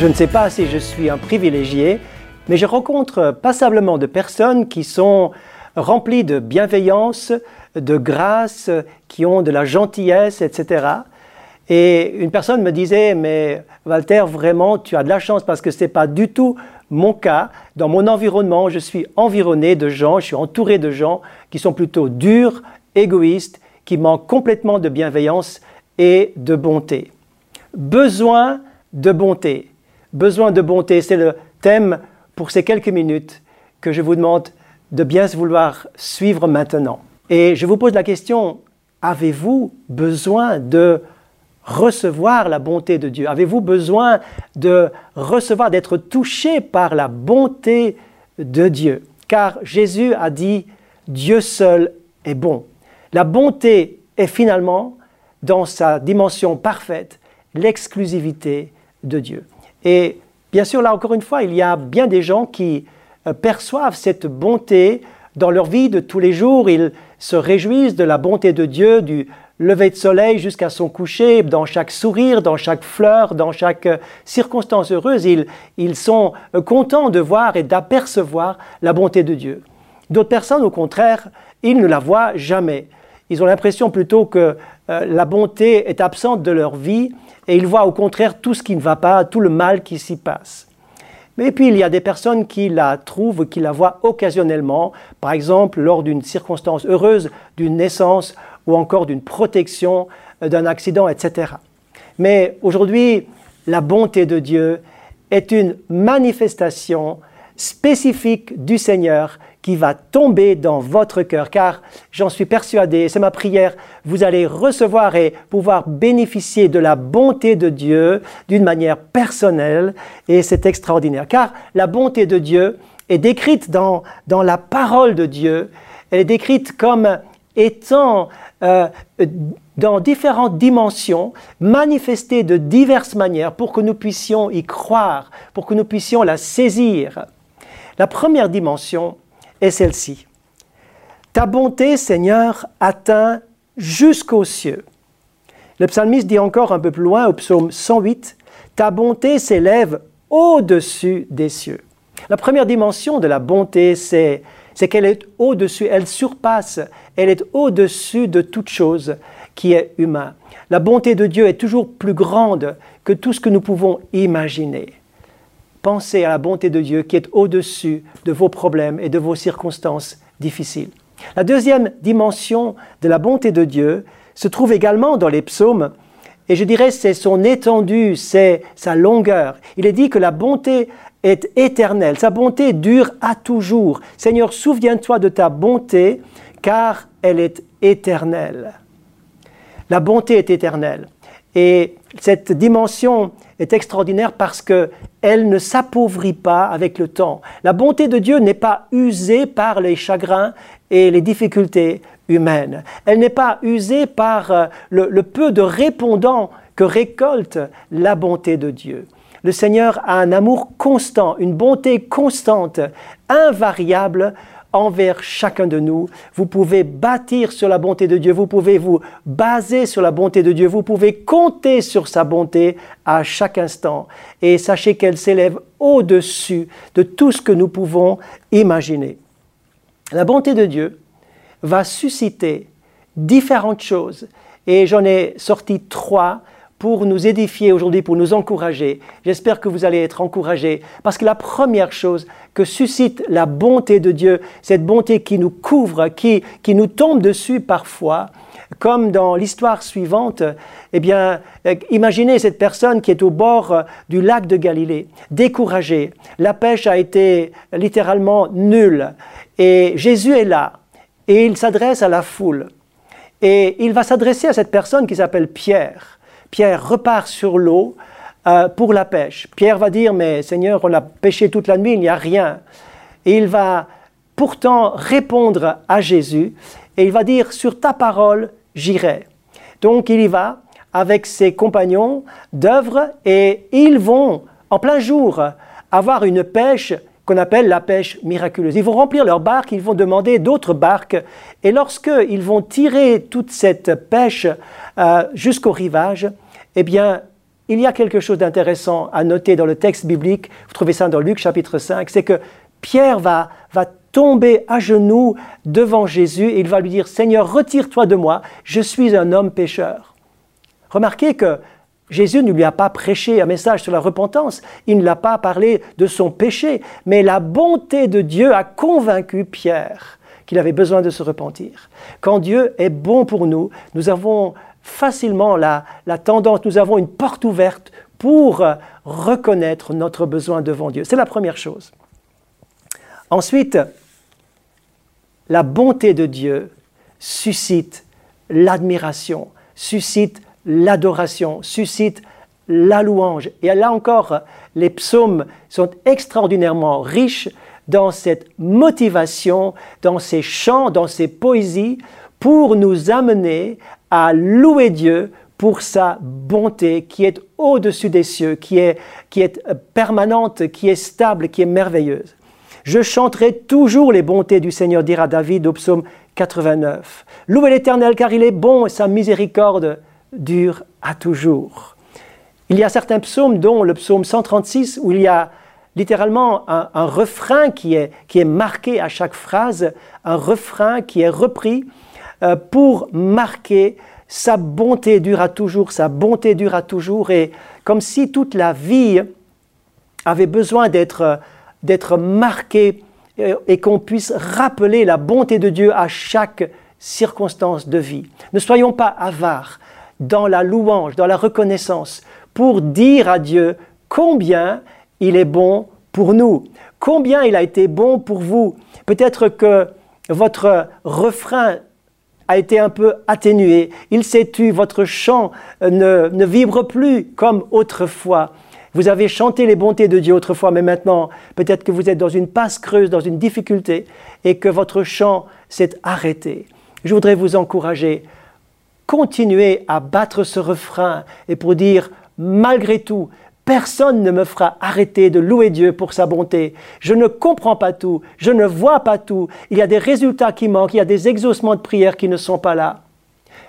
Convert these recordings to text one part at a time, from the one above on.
Je ne sais pas si je suis un privilégié, mais je rencontre passablement de personnes qui sont remplies de bienveillance, de grâce, qui ont de la gentillesse, etc. Et une personne me disait, mais Walter, vraiment, tu as de la chance parce que ce n'est pas du tout mon cas. Dans mon environnement, je suis environné de gens, je suis entouré de gens qui sont plutôt durs, égoïstes, qui manquent complètement de bienveillance et de bonté. Besoin de bonté besoin de bonté. C'est le thème pour ces quelques minutes que je vous demande de bien vouloir suivre maintenant. Et je vous pose la question, avez-vous besoin de recevoir la bonté de Dieu? Avez-vous besoin de recevoir, d'être touché par la bonté de Dieu? Car Jésus a dit, Dieu seul est bon. La bonté est finalement, dans sa dimension parfaite, l'exclusivité de Dieu. Et bien sûr, là encore une fois, il y a bien des gens qui euh, perçoivent cette bonté dans leur vie de tous les jours. Ils se réjouissent de la bonté de Dieu, du lever de soleil jusqu'à son coucher, dans chaque sourire, dans chaque fleur, dans chaque euh, circonstance heureuse. Ils, sont euh, contents de voir et d'apercevoir la bonté de Dieu. D'autres personnes, au contraire, ils ne la voient jamais. Ils ont l'impression plutôt que la bonté est absente de leur vie et ils voient au contraire tout ce qui ne va pas, tout le mal qui s'y passe. Mais puis il y a des personnes qui la trouvent, qui la voient occasionnellement, par exemple lors d'une circonstance heureuse, d'une naissance ou encore d'une protection, euh, d'un accident, etc. Mais aujourd'hui, la bonté de Dieu est une manifestation spécifique du Seigneur qui va tomber dans votre cœur, car j'en suis persuadé, c'est ma prière, vous allez recevoir et pouvoir bénéficier de la bonté de Dieu d'une manière personnelle, et c'est extraordinaire, car la bonté de Dieu est décrite dans, dans la parole de Dieu, elle est décrite comme étant euh, dans différentes dimensions, manifestée de diverses manières pour que nous puissions y croire, pour que nous puissions la saisir. La première dimension, est celle-ci. Ta bonté, Seigneur, atteint jusqu'aux cieux. Le psalmiste dit encore un peu plus loin au psaume 108, Ta bonté s'élève au-dessus des cieux. La première dimension de la bonté, c'est, qu'elle est au-dessus, elle surpasse, elle est au-dessus de toute chose qui est humain. La bonté de Dieu est toujours plus grande que tout ce que nous pouvons imaginer. Pensez à la bonté de Dieu qui est au-dessus de vos problèmes et de vos circonstances difficiles. La deuxième dimension de la bonté de Dieu se trouve également dans les psaumes, et je dirais c'est son étendue, c'est sa longueur. Il est dit que la bonté est éternelle, sa bonté dure à toujours. Seigneur, souviens-toi de ta bonté, car elle est éternelle. La bonté est éternelle. Et cette dimension est extraordinaire parce qu'elle ne s'appauvrit pas avec le temps. La bonté de Dieu n'est pas usée par les chagrins et les difficultés humaines. Elle n'est pas usée par euh, le, peu de répondants que récolte la bonté de Dieu. Le Seigneur a un amour constant, une bonté constante, invariable envers chacun de nous. Vous pouvez bâtir sur la bonté de Dieu, vous pouvez vous baser sur la bonté de Dieu, vous pouvez compter sur sa bonté à chaque instant. Et sachez qu'elle s'élève au-dessus de tout ce que nous pouvons imaginer. La bonté de Dieu va susciter différentes choses. Et j'en ai sorti trois pour nous édifier aujourd'hui, pour nous encourager. J'espère que vous allez être encouragés parce que la première chose que suscite la bonté de Dieu, cette bonté qui nous couvre, qui, qui nous tombe dessus parfois, comme dans l'histoire suivante, eh bien, euh, imaginez cette personne qui est au bord euh, du lac de Galilée, découragée. La pêche a été littéralement nulle. Et Jésus est là. Et il s'adresse à la foule. Et il va s'adresser à cette personne qui s'appelle Pierre. Pierre repart sur l'eau euh, pour la pêche. Pierre va dire, mais Seigneur, on a pêché toute la nuit, il n'y a rien. Et il va pourtant répondre à Jésus et il va dire, sur ta parole, j'irai. Donc il y va avec ses compagnons d'œuvre et ils vont, en plein jour, avoir une pêche qu'on appelle la pêche miraculeuse. Ils vont remplir leur barque, ils vont demander d'autres barques, et lorsqu'ils vont tirer toute cette pêche euh, jusqu'au rivage, eh bien, il y a quelque chose d'intéressant à noter dans le texte biblique, vous trouvez ça dans Luc chapitre 5, c'est que Pierre va, va tomber à genoux devant Jésus et il va lui dire, Seigneur, retire-toi de moi, je suis un homme pécheur. Remarquez que Jésus ne lui a pas prêché un message sur la repentance, il ne l'a pas parlé de son péché, mais la bonté de Dieu a convaincu Pierre qu'il avait besoin de se repentir. Quand Dieu est bon pour nous, nous avons facilement la, tendance, nous avons une porte ouverte pour reconnaître notre besoin devant Dieu. C'est la première chose. Ensuite, la bonté de Dieu suscite l'admiration, suscite l'adoration, suscite la louange. Et là encore, les psaumes sont extraordinairement riches dans cette motivation, dans ces chants, dans ces poésies, pour nous amener à louer Dieu pour sa bonté qui est au-dessus des cieux, qui est, qui est permanente, qui est stable, qui est merveilleuse. Je chanterai toujours les bontés du Seigneur, dira David au psaume 89. Louez l'Éternel car il est bon et sa miséricorde dure à toujours. Il y a certains psaumes, dont le psaume 136, où il y a littéralement un, refrain qui est, qui est, marqué à chaque phrase, un refrain qui est repris euh, pour marquer sa bonté dure à toujours, sa bonté dure à toujours, et comme si toute la vie avait besoin d'être, d'être marquée euh, et qu'on puisse rappeler la bonté de Dieu à chaque circonstance de vie. Ne soyons pas avares dans la louange, dans la reconnaissance, pour dire à Dieu combien il est bon pour nous, combien il a été bon pour vous. Peut-être que votre refrain a été un peu atténué, il s'est tu, votre chant ne, ne vibre plus comme autrefois. Vous avez chanté les bontés de Dieu autrefois, mais maintenant, peut-être que vous êtes dans une passe creuse, dans une difficulté, et que votre chant s'est arrêté. Je voudrais vous encourager continuer à battre ce refrain et pour dire, malgré tout, personne ne me fera arrêter de louer Dieu pour sa bonté. Je ne comprends pas tout, je ne vois pas tout, il y a des résultats qui manquent, il y a des exaucements de prière qui ne sont pas là.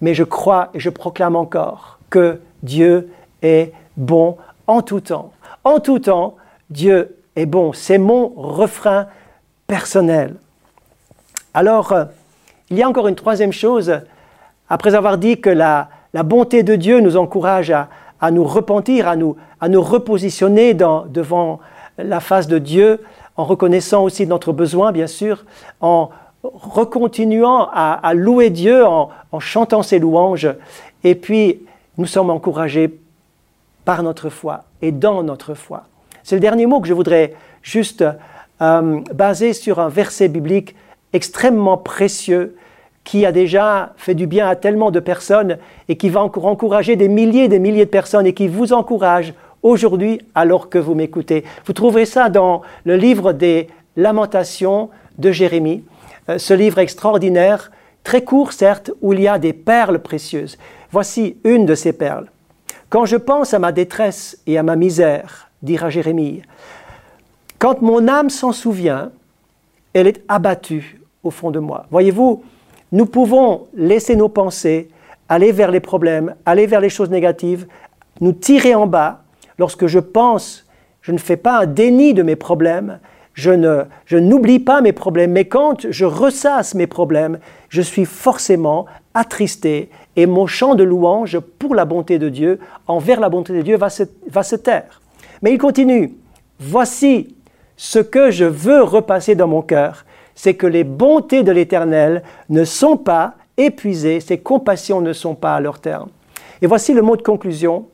Mais je crois et je proclame encore que Dieu est bon en tout temps. En tout temps, Dieu est bon. C'est mon refrain personnel. Alors, euh, il y a encore une troisième chose après avoir dit que la, bonté de Dieu nous encourage à, nous repentir, à nous, à nous repositionner devant la face de Dieu, en reconnaissant aussi notre besoin, bien sûr, en recontinuant à, louer Dieu, en, chantant ses louanges. Et puis, nous sommes encouragés par notre foi et dans notre foi. C'est le dernier mot que je voudrais juste euh, baser sur un verset biblique extrêmement précieux qui a déjà fait du bien à tellement de personnes et qui va encore encourager des milliers et des milliers de personnes et qui vous encourage aujourd'hui alors que vous m'écoutez. Vous trouverez ça dans le livre des Lamentations de Jérémie, euh, ce livre extraordinaire, très court certes, où il y a des perles précieuses. Voici une de ces perles. Quand je pense à ma détresse et à ma misère, dira Jérémie, quand mon âme s'en souvient, elle est abattue au fond de moi. Voyez-vous, nous pouvons laisser nos pensées aller vers les problèmes, aller vers les choses négatives, nous tirer en bas. Lorsque je pense, je ne fais pas un déni de mes problèmes, je, ne, je n'oublie pas mes problèmes, mais quand je ressasse mes problèmes, je suis forcément attristé et mon chant de louange pour la bonté de Dieu, envers la bonté de Dieu, va se, va se taire. Mais il continue, voici ce que je veux repasser dans mon cœur, c'est que les bontés de l'Éternel ne sont pas épuisées, ses compassions ne sont pas à leur terme. Et voici le mot de conclusion,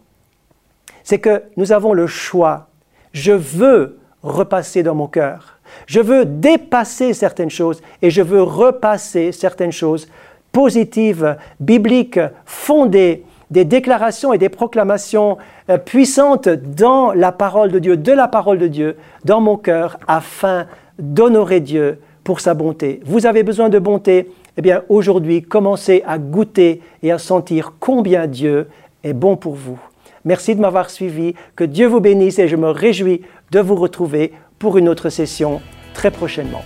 c'est que nous avons le choix. Je veux repasser dans mon cœur. Je veux dépasser certaines choses et je veux repasser certaines choses positives, bibliques, fondées, des déclarations et des proclamations euh, puissantes dans la parole de Dieu, de la parole de Dieu, dans mon cœur, afin d'honorer Dieu sa bonté. Vous avez besoin de bonté Eh bien, aujourd'hui, commencez à goûter et à sentir combien Dieu est bon pour vous. Merci de m'avoir suivi. Que Dieu vous bénisse et je me réjouis de vous retrouver pour une autre session très prochainement.